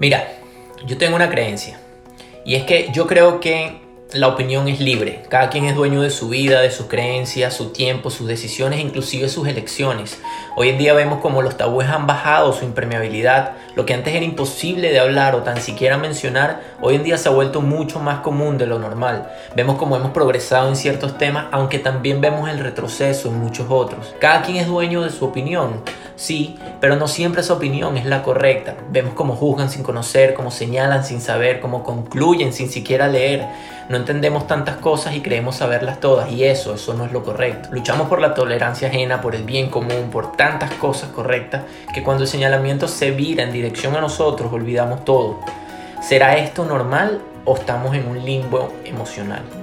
Mira, yo tengo una creencia. Y es que yo creo que la opinión es libre. Cada quien es dueño de su vida, de sus creencias, su tiempo, sus decisiones, inclusive sus elecciones. Hoy en día vemos como los tabúes han bajado su impermeabilidad. Lo que antes era imposible de hablar o tan siquiera mencionar, hoy en día se ha vuelto mucho más común de lo normal. Vemos como hemos progresado en ciertos temas, aunque también vemos el retroceso en muchos otros. Cada quien es dueño de su opinión, sí, pero no siempre esa opinión es la correcta. Vemos cómo juzgan sin conocer, cómo señalan sin saber, cómo concluyen sin siquiera leer. No entendemos tantas cosas y creemos saberlas todas y eso, eso no es lo correcto. Luchamos por la tolerancia ajena, por el bien común, por tantas cosas correctas que cuando el señalamiento se vira en dirección a nosotros olvidamos todo. ¿Será esto normal o estamos en un limbo emocional?